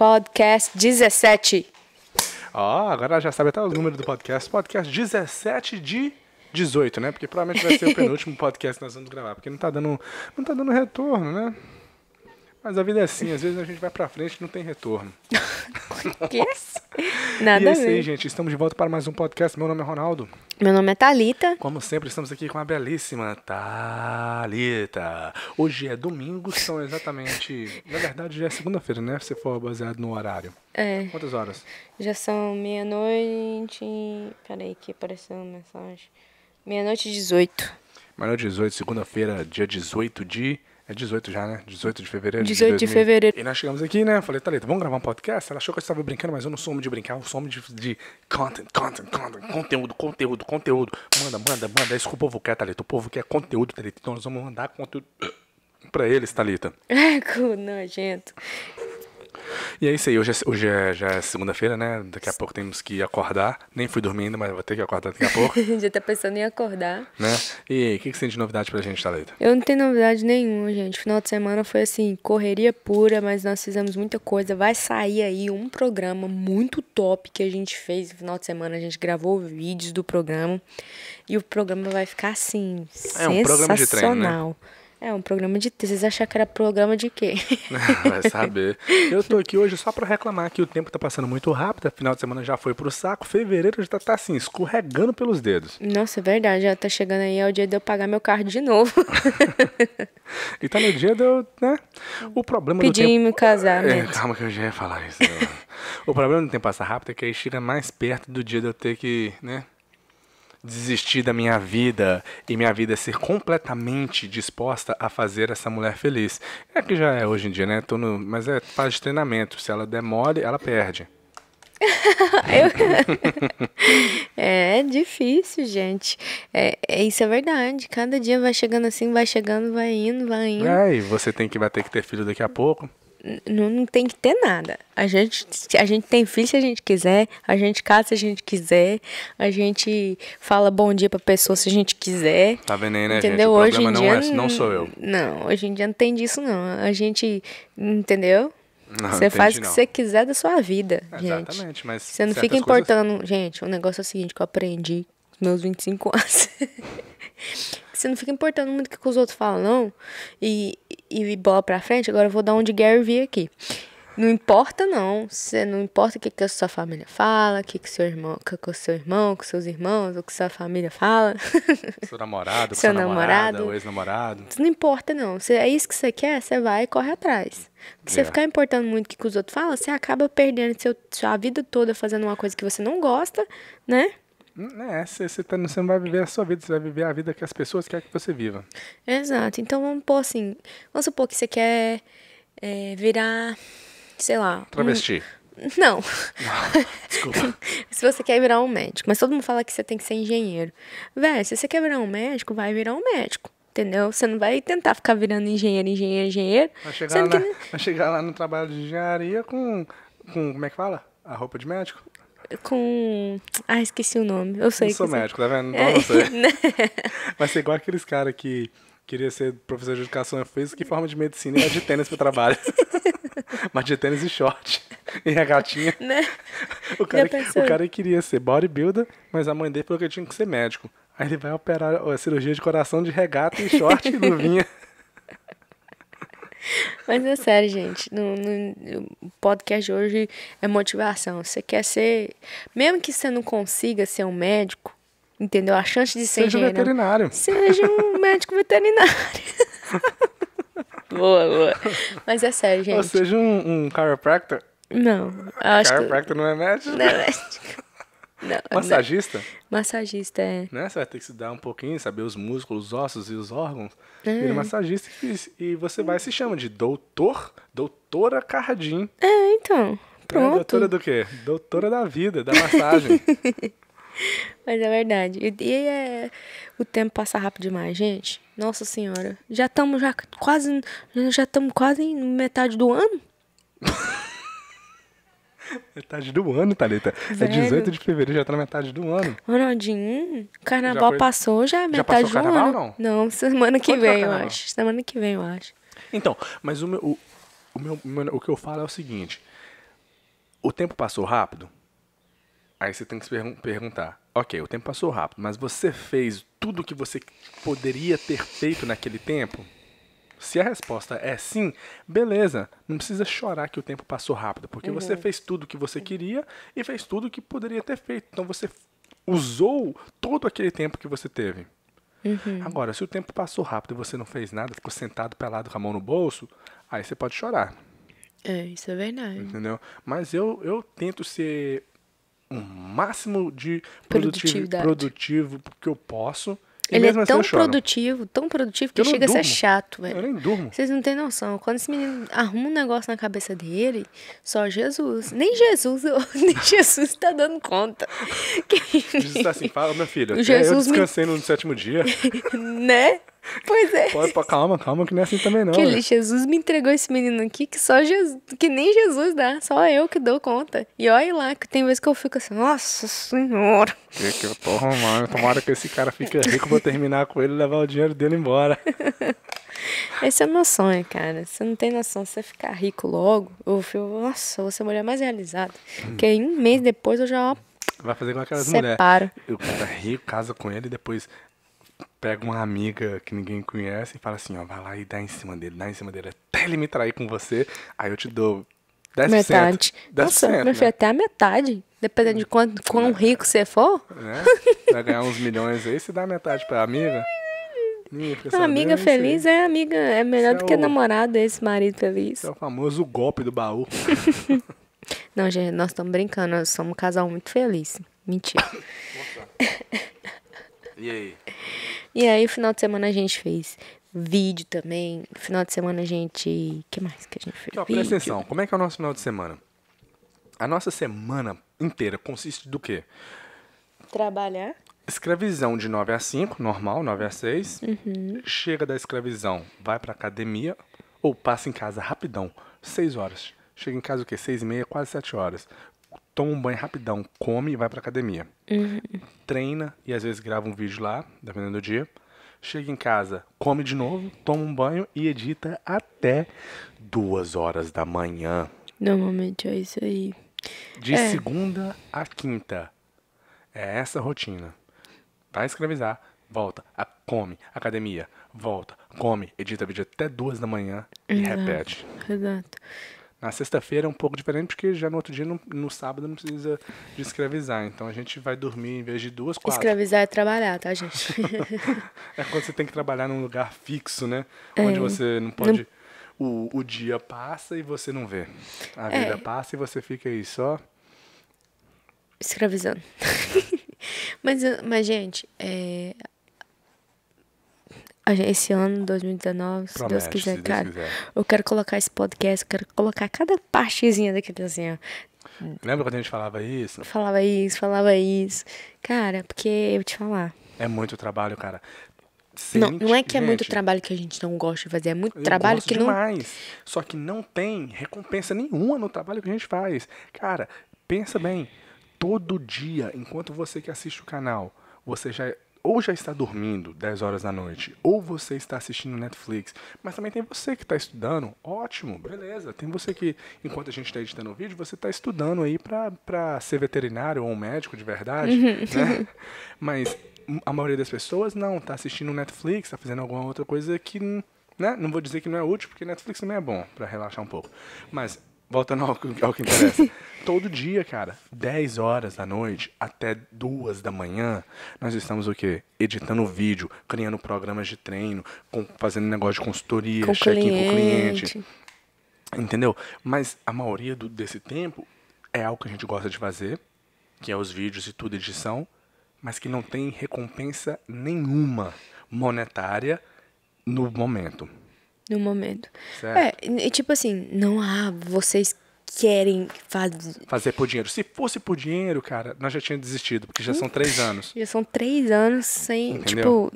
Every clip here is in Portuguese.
Podcast 17. Ó, agora já sabe até os números do podcast. Podcast 17 de 18, né? Porque provavelmente vai ser o penúltimo podcast que nós vamos gravar. Porque não tá dando, não tá dando retorno, né? Mas a vida é assim, às vezes a gente vai pra frente e não tem retorno. Que? Nada e é isso aí, gente. Estamos de volta para mais um podcast. Meu nome é Ronaldo. Meu nome é Thalita. Como sempre, estamos aqui com a belíssima Thalita. Hoje é domingo, são exatamente. Na verdade, já é segunda-feira, né? Se for baseado no horário. É, Quantas horas? já são meia-noite. Peraí, que apareceu uma mensagem. Meia-noite e 18. Manhã 18, segunda-feira, dia 18 de. É 18 já, né? 18 de fevereiro. 18 de 2000. fevereiro. E nós chegamos aqui, né? Falei, Thalita, vamos gravar um podcast? Ela achou que eu estava brincando, mas eu não sou homem de brincar, eu sou homem de, de content, content, content, conteúdo, conteúdo, conteúdo. Manda, manda, manda. É isso que o povo quer, Thalita. O povo quer conteúdo, Thalita. Então nós vamos mandar conteúdo pra eles, Thalita. É, nojento. E é isso aí, hoje é, hoje é, já é segunda-feira, né? Daqui a pouco temos que acordar. Nem fui dormindo, mas vou ter que acordar daqui a pouco, já tá pensando em acordar. né? E o que, que você tem de novidade pra gente, Thalita? Eu não tenho novidade nenhuma, gente. Final de semana foi assim, correria pura, mas nós fizemos muita coisa. Vai sair aí um programa muito top que a gente fez no final de semana. A gente gravou vídeos do programa. E o programa vai ficar assim, É um programa de treino, né? É um programa de treino. Vocês acharam que era programa de quê? Vai saber. Eu tô aqui hoje só pra reclamar que o tempo tá passando muito rápido. Final de semana já foi pro saco. Fevereiro já tá, tá assim, escorregando pelos dedos. Nossa, é verdade. Já tá chegando aí, é o dia de eu pagar meu carro de novo. E tá no dia de eu, né? O problema do Pedir tempo... em meu É, calma que eu já ia falar isso. o problema do tempo passar rápido é que aí chega mais perto do dia de eu ter que, né? Desistir da minha vida e minha vida ser completamente disposta a fazer essa mulher feliz. É que já é hoje em dia, né? Tô no, mas é fase de treinamento. Se ela demore, ela perde. É difícil, gente. É, é, isso é verdade. Cada dia vai chegando assim, vai chegando, vai indo, vai indo. É, e você tem que vai ter que ter filho daqui a pouco. Não, não tem que ter nada. A gente, a gente tem filho se a gente quiser, a gente casa se a gente quiser, a gente fala bom dia pra pessoa se a gente quiser. Tá vendo aí, né, entendeu? gente? O Hoje problema em não dia é, não sou eu. Não, hoje em dia não tem disso não. A gente, entendeu? Não, você faz o que não. você quiser da sua vida, gente. Exatamente, mas Você não fica coisas- importando. Gente, o negócio é o seguinte que eu aprendi com meus 25 anos. você não fica importando muito o que os outros falam, não. E, e, bola pra frente, agora eu vou dar um de Gary Vee aqui. Não importa, não. Você não importa o que, que a sua família fala, o que, que seu irmão, o que, que o seu irmão, com seus irmãos, o que sua família fala. Seu namorado, Seu namorado. o ex-namorado. Não importa, não. Se é isso que você quer, você vai e corre atrás. Se você É. ficar importando muito o que, que os outros falam, você acaba perdendo seu, sua vida toda fazendo uma coisa que você não gosta, né? Hum, É, você, tá- você não vai viver a sua vida, você vai viver a vida que as pessoas querem que você viva. Exato. Então vamos pôr assim. Vamos supor que você quer é, virar, sei lá. um- Travesti. Não. Desculpa. se você quer virar um médico, mas todo mundo fala que você tem que ser engenheiro. Véi, se você quer virar um médico, vai virar um médico. Entendeu? Você não vai tentar ficar virando engenheiro, engenheiro, engenheiro. Vai chegar, lá, que vai chegar lá no trabalho de engenharia com, com. Como é que fala? A roupa de médico? Com. Ah, esqueci o nome. Eu sei não sou que você- médico, tá vendo? É, não sei. Vai ser igual aqueles caras que queria ser professor de educação física que forma de medicina e é de tênis pro trabalho. Mas de tênis e short. E a gatinha. Né? O cara, o cara queria ser bodybuilder, mas a mãe dele falou que tinha que ser médico. Aí ele vai operar a cirurgia de coração de regata e short e luvinha. Mas é sério, gente. No, no- o podcast de hoje é motivação. Você quer ser. Mesmo que você não consiga ser um médico, entendeu? A chance de ser Seja engenheiro. veterinário. Seja um médico veterinário. boa, boa. Mas é sério, gente. Ou seja, um, um chiropractor. Não, acho que. Chiropractor não é médico? Não, é médico. Não, Massagista? não. Massagista é. Né? Você vai ter que se dar um pouquinho, saber os músculos, os ossos e os órgãos. É. Vira massagista e, e você vai se chama de doutor, doutora Cardim. É, então. Né? Pronto. Doutora do quê? Doutora da vida, da massagem. Mas é verdade. E, e é, o tempo passa rápido demais, gente. Nossa senhora. Já estamos já quase. Já estamos quase em metade do ano. metade do ano, Thalita. É Velho. 18 de fevereiro, já tá na metade do ano. Ronaldinho, carnaval foi- passou, já é Já metade passou o do carnaval, ano. Não, semana que é vem, eu acho. Semana que vem, eu acho. Então, mas o meu, o, o meu, o meu- o que eu falo é o seguinte. o tempo passou rápido? Aí você tem que se pergun- perguntar, ok, o tempo passou rápido, mas você fez tudo o que você poderia ter feito naquele tempo? Se a resposta é sim, beleza, não precisa chorar que o tempo passou rápido, porque você fez tudo o que você queria e fez tudo o que poderia ter feito. Então você usou todo aquele tempo que você teve. Agora, se o tempo passou rápido e você não fez nada, ficou sentado pelado com a mão no bolso, aí você pode chorar. É, isso é verdade. Entendeu? Mas eu, eu tento ser o máximo de produtivo, Produtividade. produtivo que eu posso. E Ele é assim tão eu produtivo, tão produtivo que Eu chega a ser durmo. chato, Eu velho. nem durmo. Vocês não têm noção. Quando esse menino arruma um negócio na cabeça dele, só Jesus. Nem Jesus, nem Jesus tá dando conta. Que- Diz assim, fala, meu filho, até eu Jesus me- descansei no sétimo dia. né? Pois é. Pode, pô, calma, calma, que não é assim também não. Que ele, né? Jesus me entregou esse menino aqui que só Jesus, que nem Jesus dá, só eu que dou conta. E olha lá, que tem vezes que eu fico assim, nossa senhora. Que que eu tô arrumando. Tomara que esse cara fique rico pra eu terminar com ele e levar o dinheiro dele embora. Esse é o meu sonho, cara. Você não tem noção, se você ficar rico logo, eu fico, nossa, eu vou ser a mulher mais realizada. Porque aí um mês depois eu já ó, Vai fazer com aquelas mulheres. separo. O cara é rico, casa com ele e depois pega uma amiga que ninguém conhece e fala assim, ó, vai lá e dá em cima dele, dá em cima dele até ele me trair com você, aí eu te dou 10%. Metade. 10%, Nossa, né? meu filho, até a metade. Dependendo de quanto, quão rico você for. né? Vai ganhar uns milhões aí, se dá metade pra amiga. Ih, A amiga feliz é amiga, é melhor do é que o- namorado esse marido feliz. Esse é o famoso golpe do baú. Não, gente, nós estamos brincando, nós somos um casal muito feliz. Mentira. E aí? E aí, final de semana a gente fez vídeo também. Final de semana a gente. que mais que a gente fez? Aqui, ó, presta atenção, como é que é o nosso final de semana? A nossa semana inteira consiste do quê? Trabalhar. Escravização de 9 a 5, normal, 9 a 6. Uhum. Chega da escravização, vai pra academia ou passa em casa rapidão, 6 horas. Chega em casa o quê? 6 e meia, quase 7 horas. Toma um banho rapidão, come e vai pra academia. Uhum. Treina e às vezes grava um vídeo lá, dependendo do dia. Chega em casa, come de novo, toma um banho e edita até 2 horas da manhã. Normalmente é isso aí. De É. segunda a quinta. É essa a rotina. Vai escravizar, volta, a- come, academia, volta, come, edita vídeo até duas da manhã e Exato. repete. Exato. Na sexta-feira é um pouco diferente, porque já no outro dia, no, no sábado, não precisa de escravizar. Então a gente vai dormir em vez de duas, quatro. Escravizar é trabalhar, tá, gente? É quando você tem que trabalhar num lugar fixo, né? Onde você não pode. O, o dia passa e você não vê. A vida É. passa e você fica aí só. Escravizando. mas, mas, gente, é. A gen- Esse ano, 2019, se Deus quiser, se Deus cara, quiser. eu quero colocar esse podcast, eu quero colocar cada partezinha daquele assim, ó. Lembra quando a gente falava isso? Falava isso, falava isso. Cara, porque eu vou te falar. É muito trabalho, cara. Não, não é que é muito gente, trabalho que a gente não gosta de fazer, é muito trabalho que não. demais. Só que não tem recompensa nenhuma no trabalho que a gente faz. Cara, pensa bem. Todo dia, enquanto você que assiste o canal, você já ou já está dormindo 10 horas da noite, ou você está assistindo Netflix, mas também tem você que está estudando, ótimo, beleza. Tem você que, enquanto a gente está editando o vídeo, você está estudando aí para ser veterinário ou um médico de verdade, né? Mas a maioria das pessoas não, está assistindo Netflix, está fazendo alguma outra coisa que, né? Não vou dizer que não é útil, porque Netflix também é bom para relaxar um pouco. Mas voltando ao, que- ao que interessa. Todo dia, cara, 10 horas da noite até 2 da manhã, nós estamos o quê? Editando vídeo, criando programas de treino, com- fazendo negócio de consultoria, Com check-in com o cliente. cliente. Entendeu? Mas a maioria do- desse tempo é algo que a gente gosta de fazer, que é os vídeos e tudo, edição, mas que não tem recompensa nenhuma monetária no momento. No momento. Certo. É, e tipo assim, não há, vocês querem fazer. Fazer por dinheiro. Se fosse por dinheiro, cara, nós já tínhamos desistido, porque já são três anos. Já são três anos sem, Entendeu? tipo,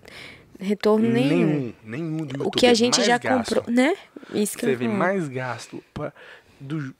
retorno nenhum. Nenhum, nenhum do YouTube. O que a gente mais já gasto. comprou, né? Isso que eu Teve mais gasto. pra- do,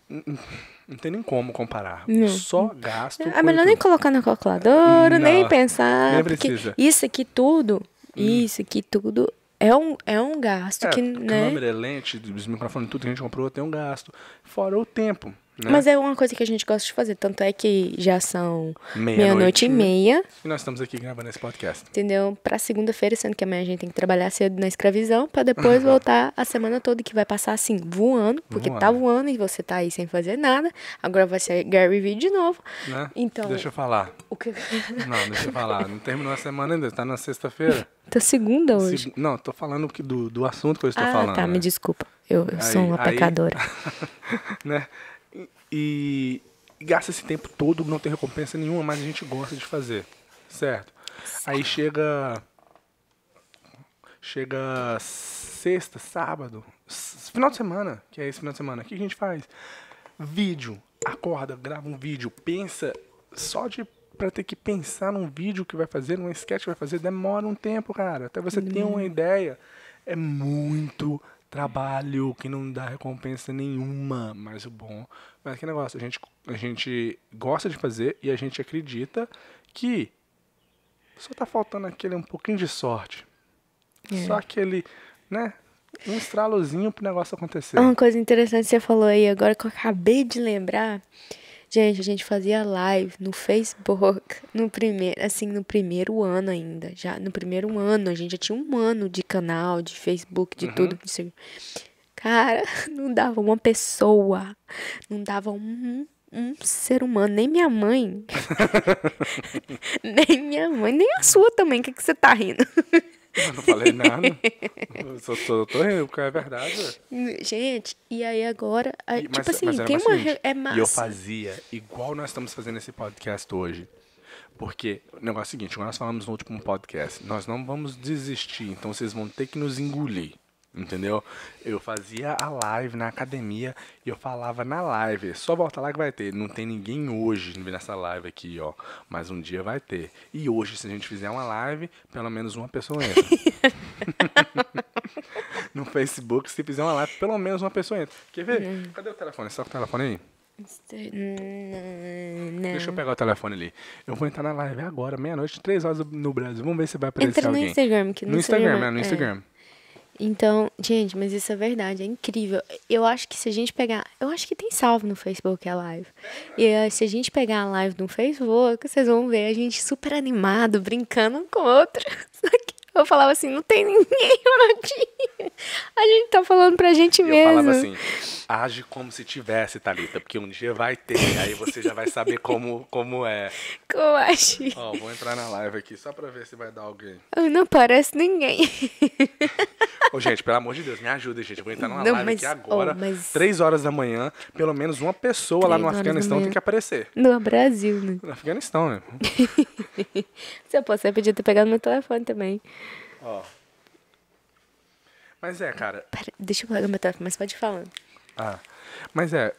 não tem nem como comparar. Não. Só gasto. É com melhor YouTube. nem colocar na calculadora, nem Não, pensar. nem precisa. Hum. isso aqui tudo, isso aqui tudo é um, é um gasto É, que, né? câmera, lente, os microfones, tudo que a gente comprou tem um gasto. Fora o tempo. Né? Mas é uma coisa que a gente gosta de fazer. Tanto é que já são Meia-noite, meia-noite e meia, E nós estamos aqui gravando esse podcast. entendeu? Pra segunda-feira, sendo que amanhã a gente tem que trabalhar cedo na escravização, pra depois voltar a semana toda, que vai passar assim, voando, porque tá Voando. voando e você tá aí sem fazer nada. Agora vai ser Gary Vee de novo. Né? Então- Deixa eu falar. O que... Não, deixa eu falar. Não terminou a semana ainda, tá na sexta-feira. tá segunda hoje. Segu- Não, tô falando do, do assunto que eu estou ah, falando. tá, né? me desculpa. Eu, eu sou Aí- uma aí- pecadora. né? E, e gasta esse tempo todo, não tem recompensa nenhuma, mas a gente gosta de fazer, certo? Aí chega chega sexta, sábado, final de semana, que é esse final de semana, o que a gente faz? Vídeo, acorda, grava um vídeo, pensa só de para ter que pensar num vídeo que vai fazer, num sketch que vai fazer, demora um tempo, cara. Até você ter uma ideia. É muito trabalho que não dá recompensa nenhuma. Mas o bom. Mas que negócio, a gente, a gente gosta de fazer e a gente acredita que só tá faltando aquele um pouquinho de sorte. É. Só aquele, né? Um estralozinho pro negócio acontecer. Uma coisa interessante que você falou aí, agora que eu acabei de lembrar. Gente, a gente fazia live no Facebook, no primeiro, assim, no primeiro ano ainda. Já no primeiro ano, a gente já tinha um ano de canal, de Facebook, de tudo. de Instagram. Cara, não dava uma pessoa, não dava um, um ser humano, nem minha mãe. nem minha mãe, nem a sua também. O que, que você tá rindo? Eu não falei nada. Eu só tô, tô rindo, porque é verdade. Gente, e aí agora, a- E- tipo assim, mas tem uma. seguinte, É massa. E eu fazia igual nós estamos fazendo esse podcast hoje. Porque o negócio é o seguinte, nós falamos no último podcast, nós não vamos desistir, então vocês vão ter que nos engolir. Entendeu? Eu fazia a live na academia e eu falava na live. Só volta lá que vai ter. Não tem ninguém hoje nessa live aqui, ó. Mas um dia vai ter. E hoje, se a gente fizer uma live, pelo menos uma pessoa entra. no Facebook, se fizer uma live, pelo menos uma pessoa entra. Quer ver? Uhum. Cadê o telefone? Com o telefone aí? Hum, Não. Deixa eu pegar o telefone ali. Eu vou entrar na live agora, meia-noite, três horas no Brasil. Vamos ver se vai aparecer Entra no alguém. Instagram, que no, No Instagram, é, no é. Então, gente, mas isso é verdade, é incrível. Eu acho que se a gente pegar. Eu acho que tem salvo no Facebook a live. E eh, se a gente pegar a live no Facebook, vocês vão ver a gente super animado, brincando um com o outro. Só que eu falava assim: não tem ninguém aqui. A gente tá falando pra gente eu mesmo. falava assim, age como se tivesse, Thalita, porque um dia vai ter, aí você já vai saber como, como é. Como acho. Ó, vou entrar na live aqui só pra ver se vai dar alguém. Não aparece ninguém. Ô, gente, pelo amor de Deus, me ajuda, gente. Eu vou entrar numa Não, live mas- aqui agora, oh, mas- três horas da manhã, pelo menos uma pessoa lá no Afeganistão tem que aparecer. No Brasil, né? No Afeganistão, né? Se eu posso, você podia ter pegado meu telefone também. Ó. Mas é, cara, Pera, deixa eu pegar meu telefone, mas pode falando. Ah, mas é,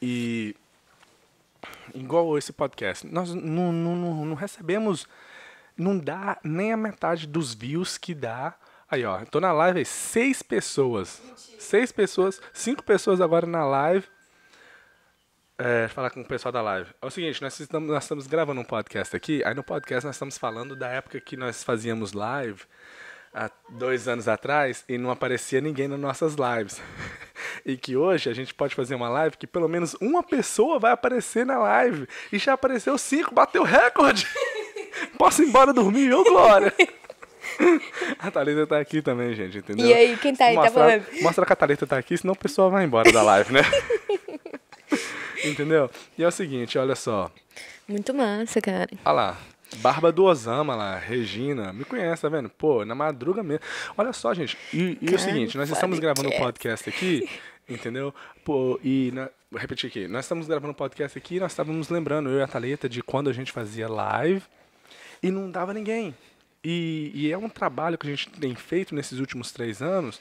e igual esse podcast, nós não, não, não, não recebemos, não dá nem a metade dos views que dá. Aí, ó, tô na live aí, seis pessoas. Seis pessoas, cinco pessoas agora na live. É, falar com o pessoal da live. É o seguinte, nós estamos, nós estamos gravando um podcast aqui, aí no podcast nós estamos falando da época que nós fazíamos live, há dois anos atrás, e não aparecia ninguém nas nossas lives. E que hoje a gente pode fazer uma live que pelo menos uma pessoa vai aparecer na live. E já apareceu cinco, bateu recorde. Posso ir embora dormir, ô Glória! A Thalita tá aqui também, gente, entendeu? E aí, quem tá aí, tá mostra, falando? Mostra que a Thalita tá aqui, senão o pessoal vai embora da live, né? entendeu? E é o seguinte, olha só. Muito massa, cara. Olha lá. Barba do Osama lá, Regina, me conhece, tá vendo? Pô, na madruga mesmo. Olha só, gente, e, e o Cara, seguinte, nós estamos gravando um podcast aqui, entendeu? Pô, e, na, vou repetir aqui, nós estamos gravando um podcast aqui nós estávamos lembrando, eu e a Thalita, de quando a gente fazia live e não dava ninguém. E, e é um trabalho que a gente tem feito nesses últimos três anos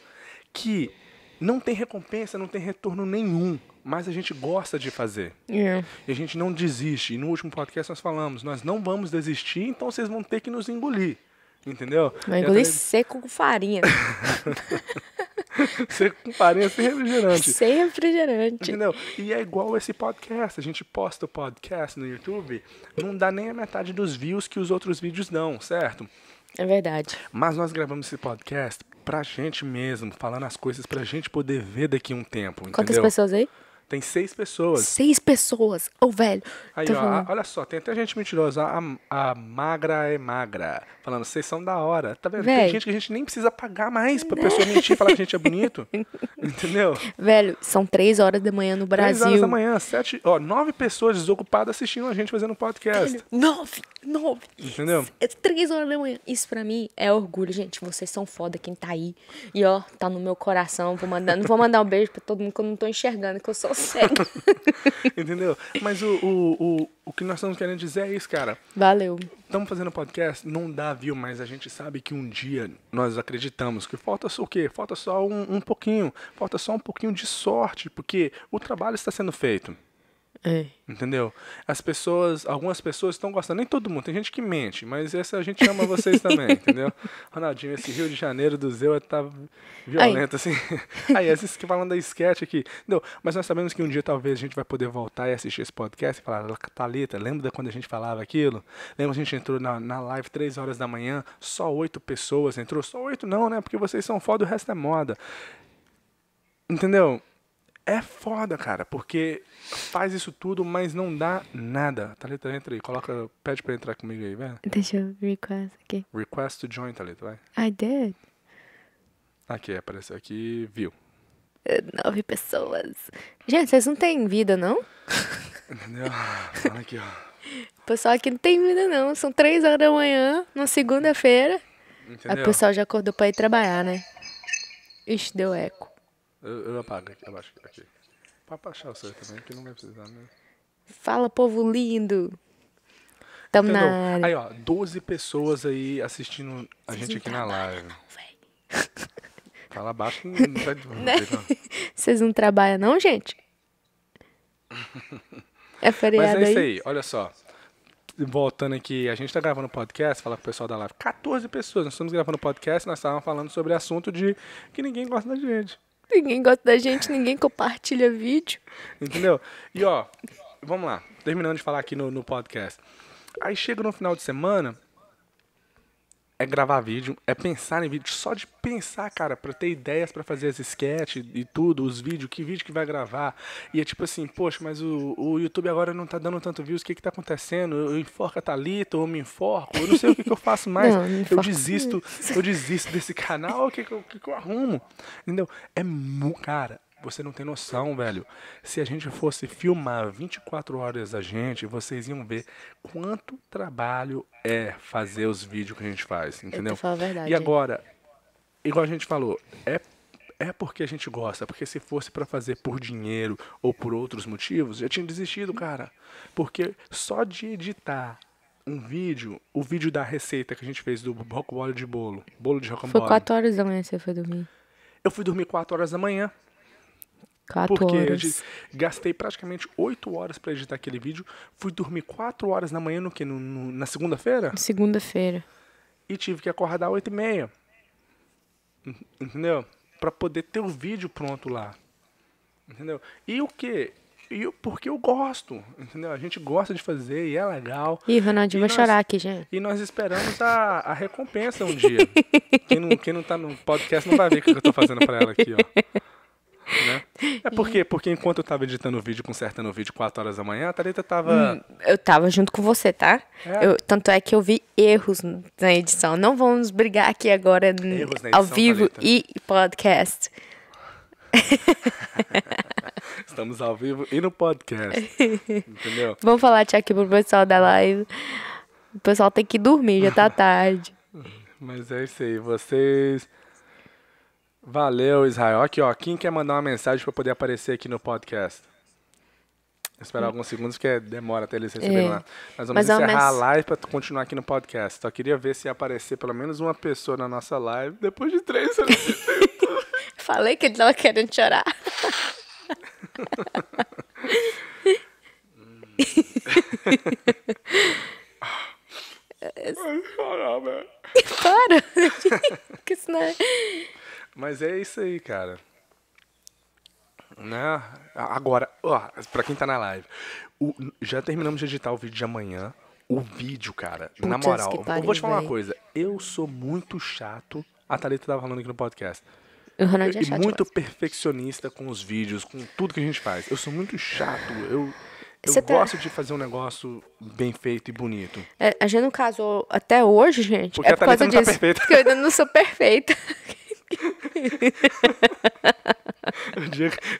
que não tem recompensa, não tem retorno nenhum, mas a gente gosta de fazer. É. E a gente não desiste. E no último podcast nós falamos, nós não vamos desistir, então vocês vão ter que nos engolir. Entendeu? Vai engolir Thalita- seco com farinha. Você com farinha sem refrigerante. Sem refrigerante. Entendeu? E é igual esse podcast. A gente posta o podcast no YouTube, não dá nem a metade dos views que os outros vídeos dão, certo? É verdade. Mas nós gravamos esse podcast pra gente mesmo, falando as coisas pra gente poder ver daqui a um tempo, Quantas entendeu? pessoas aí? Tem seis pessoas. Seis pessoas. Ô, velho. Aí, ó, a- olha só, tem até gente mentirosa. A, a magra é magra. Falando, vocês são da hora. Tá vendo? Tem Véi. gente que a gente nem precisa pagar mais pra pessoa mentir e falar que a gente é bonito. Entendeu? Velho, são três horas da manhã no Três Brasil. horas da manhã, sete, ó, nove pessoas desocupadas assistindo a gente fazendo podcast. Nove, nove. Entendeu? É três horas da manhã. Isso pra mim é orgulho, gente. Vocês são foda, quem tá aí. E ó, tá no meu coração. Vou mandar, não vou mandar um beijo pra todo mundo que eu não tô enxergando, que eu sou cega. Entendeu? Mas o, o, o, o que nós estamos querendo dizer é isso, cara. Valeu. Estamos fazendo podcast, não dá view, mas a gente sabe que um dia nós acreditamos que falta só o quê? Falta só um, um pouquinho, falta só um pouquinho de sorte, porque o trabalho está sendo feito. É. Entendeu? As pessoas, algumas pessoas estão gostando, nem todo mundo, tem gente que mente, mas essa a gente ama vocês também, entendeu? Ronaldinho, esse Rio de Janeiro do Zeu tá violento, assim. Aí, esses que falam da sketch aqui. Entendeu? Mas nós sabemos que um dia talvez a gente vai poder voltar e assistir esse podcast e falar, Thalita, lembra quando a gente falava aquilo? Lembra que a gente entrou na, na live três horas da manhã, só oito pessoas entrou? Só oito não, né? Porque vocês são foda, o resto é moda. Entendeu? É foda, cara, porque faz isso tudo, mas não dá nada. Thalita, entra aí, coloca, pede pra entrar comigo aí, velho. Deixa eu request aqui. Request to join, Thalita, vai. I did. Aqui, apareceu aqui, viu. É, Nove pessoas. Gente, vocês não têm vida, não? Entendeu? Olha aqui, ó. O pessoal aqui não tem vida, não. São três horas da manhã, na segunda-feira. Aí Entendeu? o pessoal já acordou pra ir trabalhar, né? Ixi, deu eco. Eu, eu apago aqui, abaixo aqui. Pode baixar o seu também, que não vai precisar, né? Fala, povo lindo. Tamo Entendeu? na área. Aí, ó, 12 pessoas aí assistindo a gente aqui na live. Fala baixo não não. Vocês não trabalham, não, gente? É Mas feriado é isso aí? aí, olha só. Voltando aqui, a gente tá gravando podcast, fala pro pessoal da live. 14 pessoas, nós estamos gravando podcast, nós estávamos falando sobre assunto de que ninguém gosta da gente. Ninguém gosta da gente, ninguém compartilha vídeo. Entendeu? E ó, vamos lá, terminando de falar aqui no, no podcast. Aí chega no final de semana, é gravar vídeo, é pensar em vídeo, só de pensar, cara, pra ter ideias pra fazer as sketches e tudo, os vídeos, que vídeo que vai gravar. E é tipo assim, poxa, mas o, o YouTube agora não tá dando tanto views, o que que tá acontecendo? Eu, enforco a Thalita, ou eu me enforco, eu não sei o que que eu faço mais. Não, eu desisto, eu desisto desse canal, o que que eu, o que que eu arrumo? Entendeu? É mu... Cara, você não tem noção, velho. Se a gente fosse filmar 24 horas a gente, vocês iam ver quanto trabalho é fazer os vídeos que a gente faz, entendeu? falar a verdade. E agora, igual a gente falou, é é porque a gente gosta, porque se fosse pra fazer por dinheiro ou por outros motivos, já tinha desistido, cara. Porque só de editar um vídeo, o vídeo da receita que a gente fez do rocambole de bolo, bolo de Foi rocambole. 4 horas da manhã que você foi dormir. Eu fui dormir 4 horas da manhã. 4 Porque eu horas. de- gastei praticamente 8 horas pra editar aquele vídeo. Fui dormir 4 horas da manhã no que? No, no- na segunda-feira? Segunda-feira. E tive que acordar 8 e meia. En- Entendeu? Pra poder ter o vídeo pronto lá. Entendeu? E o que? E porque eu gosto. Entendeu? A gente gosta de fazer e é legal. Ih, Ronaldinho, E vai nós- chorar aqui, gente. E nós esperamos a, a recompensa um dia. quem, não, quem não tá no podcast não vai ver o que eu tô fazendo pra ela aqui, ó. Né? É porque, porque enquanto eu tava editando o vídeo, consertando o vídeo 4 horas da manhã, a Thalita tava. Eu tava junto com você, tá? É? Eu- tanto é que eu vi erros na edição. Não vamos brigar aqui agora na ao edição, vivo Thalita. e podcast. Estamos ao vivo e no podcast. entendeu? Vamos falar tchau aqui pro pessoal da live. O pessoal tem que dormir, já tá tarde. Mas é isso aí. Vocês. Valeu, Israel. Aqui, ó. Quem quer mandar uma mensagem pra poder aparecer aqui no podcast? Esperar alguns segundos, porque demora até eles receberem É. lá. Nós vamos Mas é encerrar a mens- live pra continuar aqui no podcast. Só queria ver se ia aparecer pelo menos uma pessoa na nossa live depois de três anos. Falei que ele tava querendo chorar. Vai chorar, velho. Para! que isso não é... Mas é isso aí, cara. Né? Agora, ó, pra quem tá na live, o- já terminamos de editar o vídeo de amanhã. O vídeo, cara, na Putz, moral, que eu vou te falar uma véi. coisa. Eu sou muito chato. A Thalita tava falando aqui no podcast. O Ronald é e chato muito demais. perfeccionista com os vídeos, com tudo que a gente faz. Eu sou muito chato. Eu, eu Você tá- gosto de fazer um negócio bem feito e bonito. É, a gente não casou até hoje, gente. Porque é a por causa Thalita não tá disso. perfeita. Porque eu ainda não sou perfeita.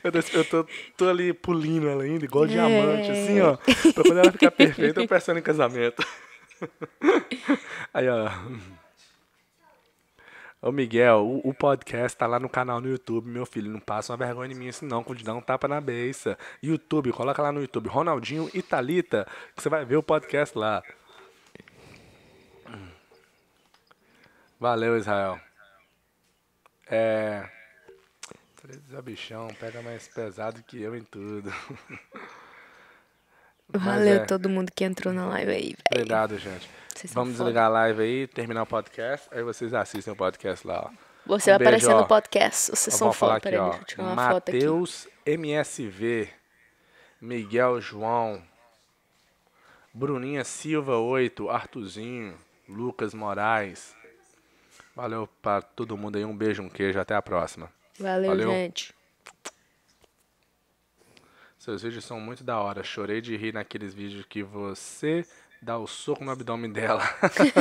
Eu tô, eu tô, tô ali pulindo ela ainda, igual É. diamante, assim, ó. Pra quando ela ficar perfeita, eu peço ela em casamento. Aí, ó. Ô Miguel, o, o podcast tá lá no canal no YouTube, meu filho. Não passa uma vergonha em mim assim, não, de dar um tapa na beça. YouTube, coloca lá no YouTube, Ronaldinho e Thalita, que você vai ver o podcast lá. Valeu, Israel. É. Zé Bichão, pega mais pesado que eu em tudo. Valeu é. todo mundo que entrou na live aí, velho. Obrigado, gente. Vocês Vamos foda. desligar a live aí, terminar o podcast, aí vocês assistem o podcast lá, ó. Você Um vai beijo, aparecer ó. no podcast. Vocês Eu são foda. aqui, Peraí, ó. deixa eu tirar uma foto aqui. Matheus MSV, Miguel João, Bruninha Silva 8, Artuzinho, Lucas Moraes. Valeu pra todo mundo aí, um beijo, um queijo, até a próxima. Valeu, Valeu. gente. Seus vídeos são muito da hora. Chorei de rir naqueles vídeos que você dá o soco no abdômen dela.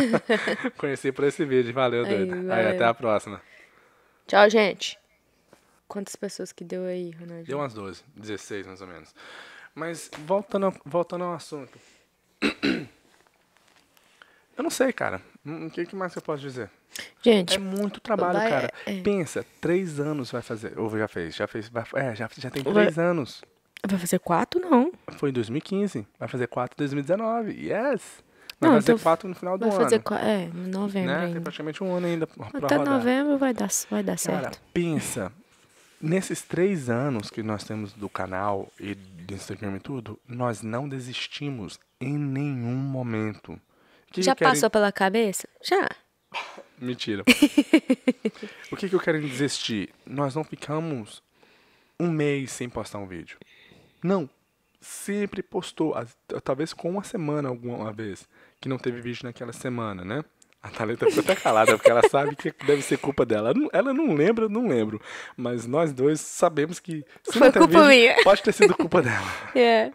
Conheci por esse vídeo. Valeu, Aí, doido. Aí, valeu. até a próxima. Tchau, gente. Quantas pessoas que deu aí, Ronaldinho? Deu umas 12, 16 mais ou menos. Mas voltando, ao- voltando ao assunto. Eu não sei, cara. Hum, O que, que mais eu posso dizer? Gente, É muito trabalho, vai- cara. é. Pensa, três anos vai fazer. Ou já fez, já fez. vai- é, já, já tem Vai- três anos. vai fazer quatro? Não. Foi em 2015. Vai fazer quatro em 2019. Yes! Vai Não, fazer então quatro no final do Vai ano. fazer quatro. É, em novembro né? Tem ainda. praticamente um ano ainda Até rodar. novembro vai dar, vai dar Cara, certo. pensa. Nesses três anos que nós temos do canal e do Instagram e tudo, nós não desistimos em nenhum momento. Que Já que eu quero passou pela cabeça? Já. Mentira. o que, que eu quero desistir? Nós não ficamos um mês sem postar um vídeo. Não. Sempre postou. Talvez com uma semana alguma vez. Que não teve vídeo naquela semana, né? A Thalita ficou até calada, porque ela sabe que deve ser culpa dela. Ela não, lembra, eu não lembro. Mas nós dois sabemos que. Se Foi culpa vídeo, minha. Pode ter sido culpa dela. É.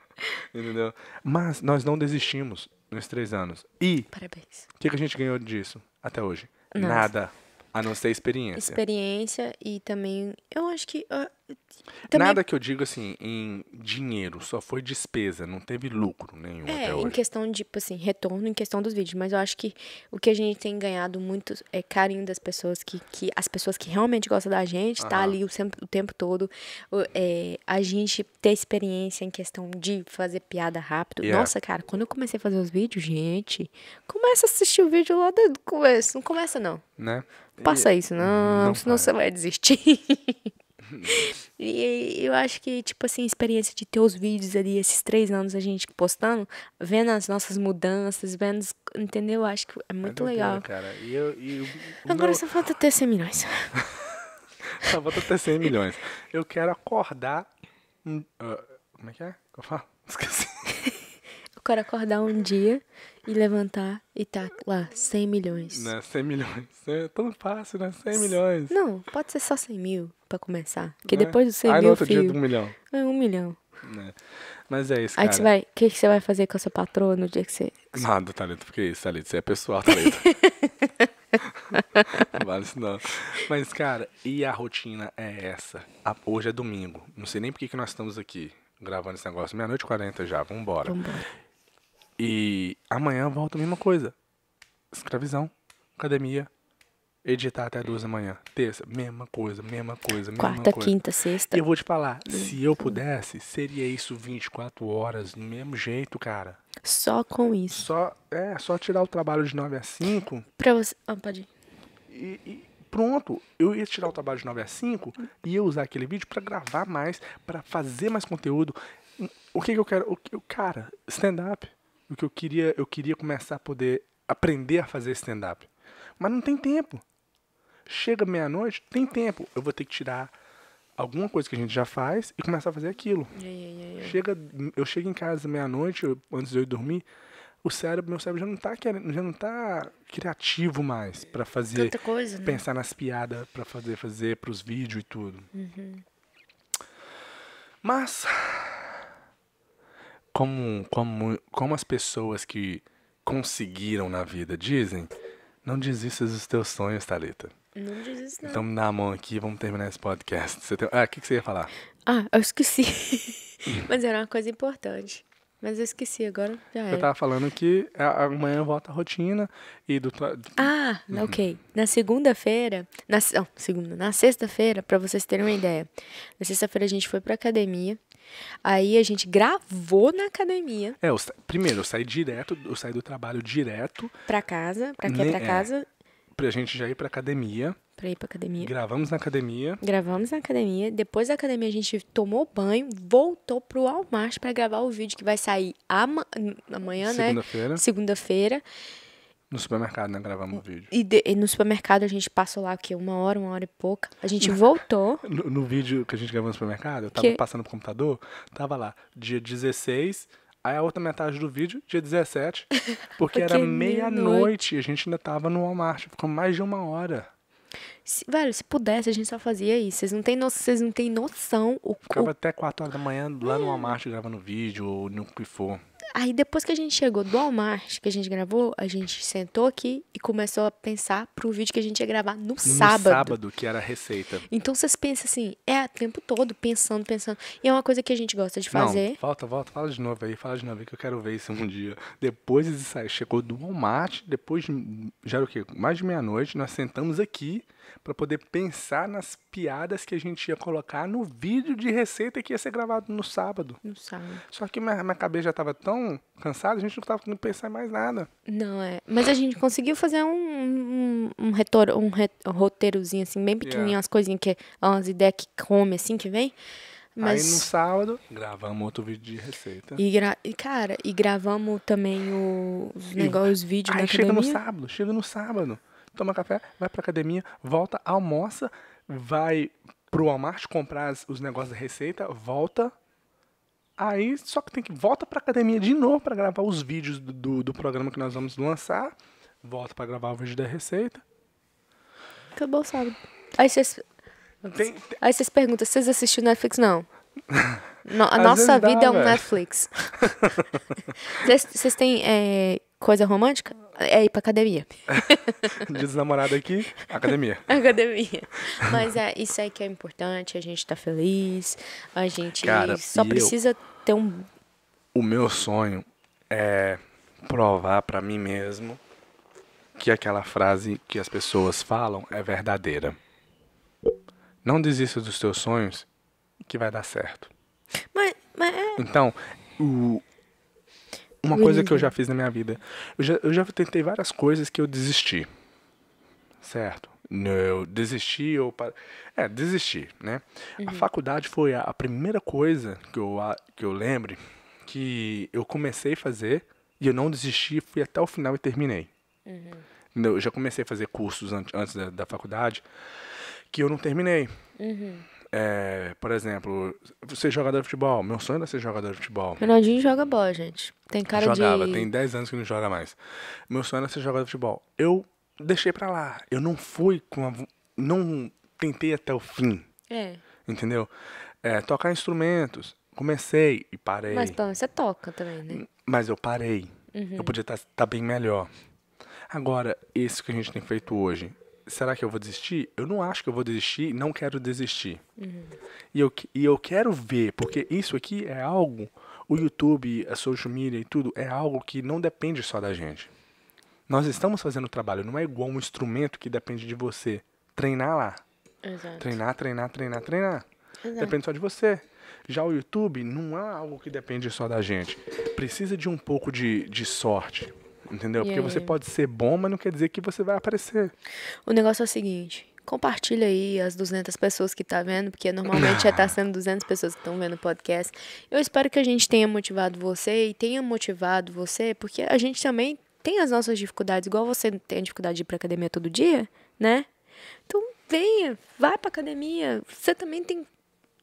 Entendeu? Mas nós não desistimos nos três anos. E Parabéns. o que, que a gente ganhou disso até hoje? Nada. Nada. A não ser experiência. Experiência e também. Eu acho que. Ah, também Nada que eu digo assim, em dinheiro, só foi despesa, não teve lucro nenhum É, até em hoje. questão de, tipo assim, retorno em questão dos vídeos. Mas eu acho que o que a gente tem ganhado muito é carinho das pessoas, que, que as pessoas que realmente gostam da gente, tá Aham. ali o, sempre, o tempo todo. O- é, a gente ter experiência em questão de fazer piada rápido. Yeah. Nossa, cara, quando eu comecei a fazer os vídeos, gente, começa a assistir o vídeo lá do começo. Não começa, não. Né? Passa isso, não, não senão vai. você vai desistir. e eu acho que, tipo assim, a experiência de ter os vídeos ali, esses três anos a gente postando, vendo as nossas mudanças, vendo, entendeu? Eu acho que é É muito doideira, legal. Cara. E eu, e o- Agora meu- só falta ter 100 milhões. Só falta ter 100 milhões. Eu quero acordar. ah, como é que é? eu falo? Esqueci. Eu quero acordar um dia e levantar e tá lá, 100 milhões. Né? 100 milhões. É tão fácil, né? 100 milhões. Não, pode ser só 100 mil pra começar. Porque né? depois do 100 Aí no mil, outro dia filho, de um milhão. é um milhão. Né? Mas é isso, Aí cara. você vai, o que, que você vai fazer com a sua patroa no dia que você... Nada, Thalita, porque isso, Thalita, isso é pessoal, Thalita. não vale isso não. Mas, cara, e a rotina é essa? A- hoje é domingo. Não sei nem por que nós estamos aqui gravando esse negócio. Meia-noite e 40 já, vambora. Vambora. E amanhã volta a mesma coisa. Escravizão, academia, editar até duas da manhã. Terça, mesma coisa, mesma coisa, mesma Quarta, coisa. quinta, sexta. E eu vou te falar, se eu pudesse, seria isso 24 horas, do mesmo jeito, cara. Só com isso. Só, é, só tirar o trabalho de 9 a 5 Pra você. Ah, pode ir. e, e pronto. Eu ia tirar o trabalho de 9 a 5 e ia usar aquele vídeo pra gravar mais, pra fazer mais conteúdo. O que, que eu quero? O que, cara, stand-up. O que eu queria, eu queria começar a poder aprender a fazer stand-up. Mas não tem tempo. Chega meia-noite, tem tempo. Eu vou ter que tirar alguma coisa que a gente já faz e começar a fazer aquilo. Chega, eu chego em casa meia-noite, antes de eu ir dormir, o cérebro, meu cérebro já não tá querendo, já não tá criativo mais pra fazer, Tanta coisa, né? pensar nas piadas pra fazer, fazer pros vídeos e tudo. Uhum. Mas como, como, como as pessoas que conseguiram na vida dizem, não desista dos teus sonhos, Thalita. Não desiste, não. Então me dá a mão aqui, vamos terminar esse podcast. Você tem... Ah, o que, que você ia falar? Ah, eu esqueci. Mas era uma coisa importante. Mas eu esqueci, agora já Eu era. tava falando que amanhã volta a rotina e do Ah, Uhum. ok. Na segunda-feira, na, não, segunda, na sexta-feira, pra vocês terem uma ideia. Na sexta-feira a gente foi pra academia. Aí a gente gravou na academia É, eu primeiro, eu saí direto, eu saí do trabalho direto pra casa, pra quê? Ne- Pra é. casa, pra gente já ir pra academia. pra ir pra academia. Gravamos na academia. Gravamos na academia. Depois da academia a gente tomou banho, voltou pro Walmart pra gravar o vídeo que vai sair ama amanhã, né? Segunda-feira. Segunda-feira. No supermercado, né? Gravamos o vídeo. E, de- e no supermercado a gente passou lá, o quê? Uma hora, uma hora e pouca. A gente voltou. No, no vídeo que a gente gravou no supermercado, eu tava Que? passando pro computador, tava lá, dia 16, aí a outra metade do vídeo, dia 17, porque era Porque meia-noite. meia-noite e a gente ainda tava no Walmart, ficou mais de uma hora. Se- velho, se pudesse, a gente só fazia isso. Vocês não têm no, vocês não têm noção o, Ficava o até 4 horas da manhã lá no Walmart gravando vídeo, ou no que for. Aí depois que a gente chegou do Walmart, que a gente gravou, a gente sentou aqui e começou a pensar pro vídeo que a gente ia gravar no, No sábado. sábado, que era a receita. Então vocês pensam assim, é o tempo todo pensando, pensando. E é uma coisa que a gente gosta de Não, fazer. volta, volta, fala de novo aí, fala de novo aí que eu quero ver isso um dia. Depois disso aí, chegou do Walmart, depois de, já era o quê? Mais de meia-noite, nós sentamos aqui pra poder pensar nas piadas que a gente ia colocar no vídeo de receita que ia ser gravado no sábado. No sábado. Só que minha, minha cabeça já tava tão cansada, a gente não tava conseguindo pensar em mais nada. Não, é. Mas a gente conseguiu fazer um, um, um, retor, um, re- um roteirozinho, assim, bem pequenininho, Yeah. umas coisinhas que. umas ideias que come, assim, que vem. Mas. Aí no sábado, gravamos outro vídeo de receita. E, gra- cara, e gravamos também os negócios, os vídeos Aí chega no academia. sábado, chega no sábado. Toma café, vai pra academia, volta, almoça, vai pro Walmart comprar os negócios da receita, volta. Aí só que tem que volta pra academia de novo pra gravar os vídeos do, do, do programa que nós vamos lançar. Volta pra gravar o vídeo da receita. Acabou sábado. Aí vocês. Tem- tem- Aí vocês perguntam, vocês assistiram Netflix? Não. No- a Às nossa vezes dá, vida é um velho. Netflix. Vocês vocês têm é, coisa romântica? É ir pra academia. Dia dos namorados aqui, academia. Academia. Mas é isso aí que é importante, a gente tá feliz, a gente Cara, só e eu- precisa ter um. O meu sonho é provar pra mim mesmo que aquela frase que as pessoas falam é verdadeira. Não desista dos teus sonhos que vai dar certo. Mas, mas é. Então, o- uma coisa que eu já fiz na minha vida, eu já, eu já tentei várias coisas que eu desisti. Certo? Eu desisti ou é desisti, né? A faculdade foi a, a primeira coisa que eu a- que eu lembre que eu comecei a fazer e eu não desisti, fui até o final e terminei. Eu já comecei a fazer cursos an- antes da, da faculdade que eu não terminei. É, por exemplo, ser jogador de futebol. Meu sonho era ser jogador de futebol. Ronaldinho joga bola, gente. Tem cara Jogava, de. tem 10 anos que não joga mais. Meu sonho era ser jogador de futebol. Eu deixei pra lá. Eu não fui com a. Não tentei até o fim, É. entendeu? É, tocar instrumentos. Comecei e parei. Mas pelo menos você toca também, né? Mas eu parei. Uhum. Eu podia estar bem melhor. Agora, isso que a gente tem feito hoje, será que eu vou desistir? Eu não acho que eu vou desistir, não quero desistir. Uhum. E, eu, e eu quero ver, porque isso aqui é algo, o YouTube, a social media e tudo, é algo que não depende só da gente. Nós estamos fazendo o trabalho, não é igual um instrumento que depende de você. Treinar lá. Exato. Treinar, treinar, treinar, treinar. Exato. Depende só de você. Já o YouTube não é algo que depende só da gente. Precisa de um pouco de, de sorte. Entendeu? Porque você pode ser bom, mas não quer dizer que você vai aparecer. O negócio é o seguinte. Compartilha aí as 200 pessoas que tá vendo, porque normalmente já tá sendo 200 pessoas que estão vendo o podcast. Eu espero que a gente tenha motivado você e tenha motivado você, porque a gente também tem as nossas dificuldades, igual você tem a dificuldade de ir pra academia todo dia, né? Então venha, vai pra academia. Você também tem,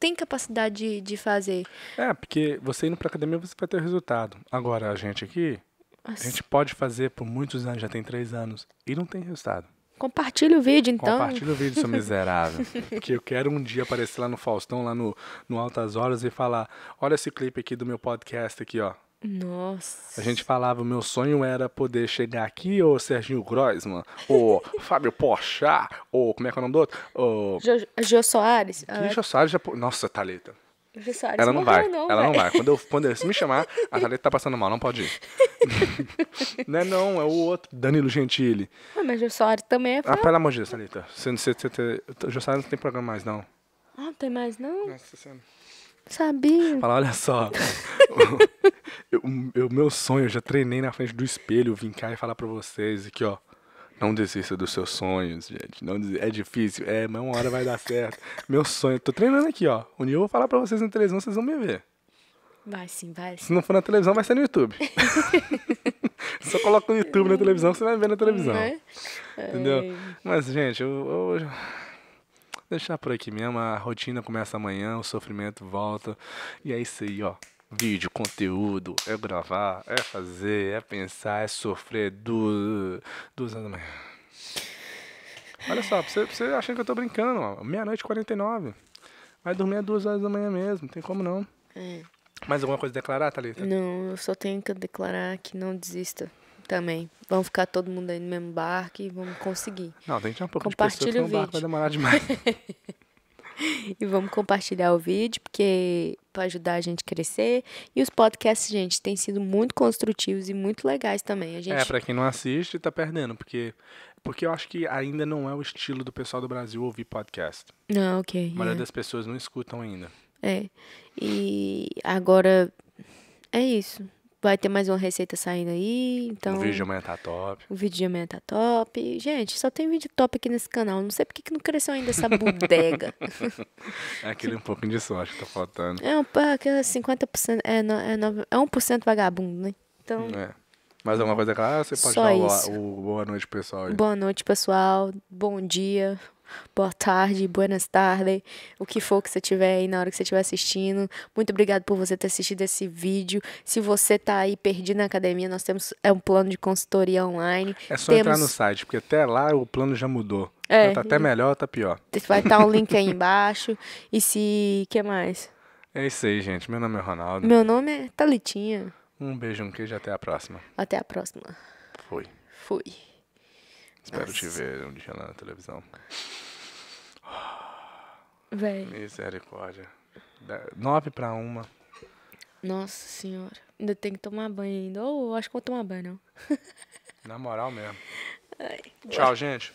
tem capacidade de, de fazer. É, porque você indo pra academia você vai ter resultado. Agora, a gente aqui, A gente pode fazer por muitos anos, já tem três anos, e não tem resultado. Compartilha o vídeo, então. Compartilha o vídeo, seu miserável. que eu quero um dia aparecer lá no Faustão, lá no, no Altas Horas, e falar: olha esse clipe aqui do meu podcast aqui, ó. Nossa. A gente falava, o meu sonho era poder chegar aqui, ou Serginho Groisman, ou Fábio Pochá, ou como é que é o nome do outro? Ou... Jô, Jô Soares. Que Jô Soares já... Nossa, Thalita. Jô Soares Ela não morreu, vai, não, ela não véi. vai. Quando eu, quando eu, se me chamar, a Thalita tá passando mal, não pode ir. não é não, é o outro, Danilo Gentili. Ah, mas Jô Soares também é Ah, fã. pelo amor de Deus, Thalita. Você, você, você, você, o Jô Soares não tem programa mais, não. Ah, não tem mais, não? Nossa Senhora. Sabia. Fala, olha só. eu, eu- meu sonho, eu já treinei na frente do espelho, vim cá e falar pra vocês aqui, ó. Não desista dos seus sonhos, gente. Não é difícil, é, mas uma hora vai dar certo. Meu sonho, tô treinando aqui, ó. Um dia eu vou falar pra vocês na televisão, vocês vão me ver. Vai sim, vai sim. Se não for na televisão, vai ser no YouTube. Só coloca no YouTube na televisão, você vai ver na televisão. Né? Entendeu? Mas, gente, eu, eu- deixar por aqui mesmo. A rotina começa amanhã, o sofrimento volta. E é isso aí, ó. Vídeo, conteúdo, é gravar, é fazer, é pensar, é sofrer horas da manhã. Olha só, você, você achando que eu tô brincando, ó. Meia-noite e 49. Vai dormir às duas horas da manhã mesmo, não tem como não. É. Mais alguma coisa a declarar, Thalita? Não, eu só tenho que declarar que não desista também. Vamos ficar todo mundo aí no mesmo barco e vamos conseguir. Não, tem que ter um pouco de Compartilha pessoa, o senão o barco vai vídeo. demorar demais. E vamos compartilhar o vídeo, porque para ajudar a gente a crescer. E os podcasts, gente, têm sido muito construtivos e muito legais também. A gente É, pra quem não assiste, tá perdendo, porque porque eu acho que ainda não é o estilo do pessoal do Brasil ouvir podcast. Não, ok. A maioria é. das pessoas não escutam ainda. É. E agora é isso. Vai ter mais uma receita saindo aí, então O vídeo de amanhã tá top. o vídeo de amanhã tá top. Gente, só tem vídeo top aqui nesse canal. Não sei por que não cresceu ainda essa bodega. É aquele um pouquinho de sorte que tá faltando. é um pá, que é 50%, é, no- é, nove- é 1% vagabundo, né? Então, É. Mais alguma coisa claro? Você pode Só dar o, o boa noite pessoal aí. boa noite, pessoal. Bom dia. Boa tarde, buenas tardes, o que for que você tiver aí na hora que você estiver assistindo. Muito obrigado por você ter assistido esse vídeo. Se você tá aí perdido na academia, nós temos é um plano de consultoria online. É só temos, entrar no site, porque até lá o plano já mudou. É, Tá até melhor, tá pior. Vai estar um link aí embaixo. E se. que mais? É isso aí, gente. Meu nome é Ronaldo. Meu nome é Talitinha. Um beijo, um queijo e até a próxima. Até a próxima. Fui. Fui. Espero te Nossa. ver um dia lá na televisão. Véi. Misericórdia. Da- Nove pra uma. Nossa senhora. Ainda tem que tomar banho ainda. Ou acho que vou tomar banho, não. Na moral mesmo. Tchau, gente.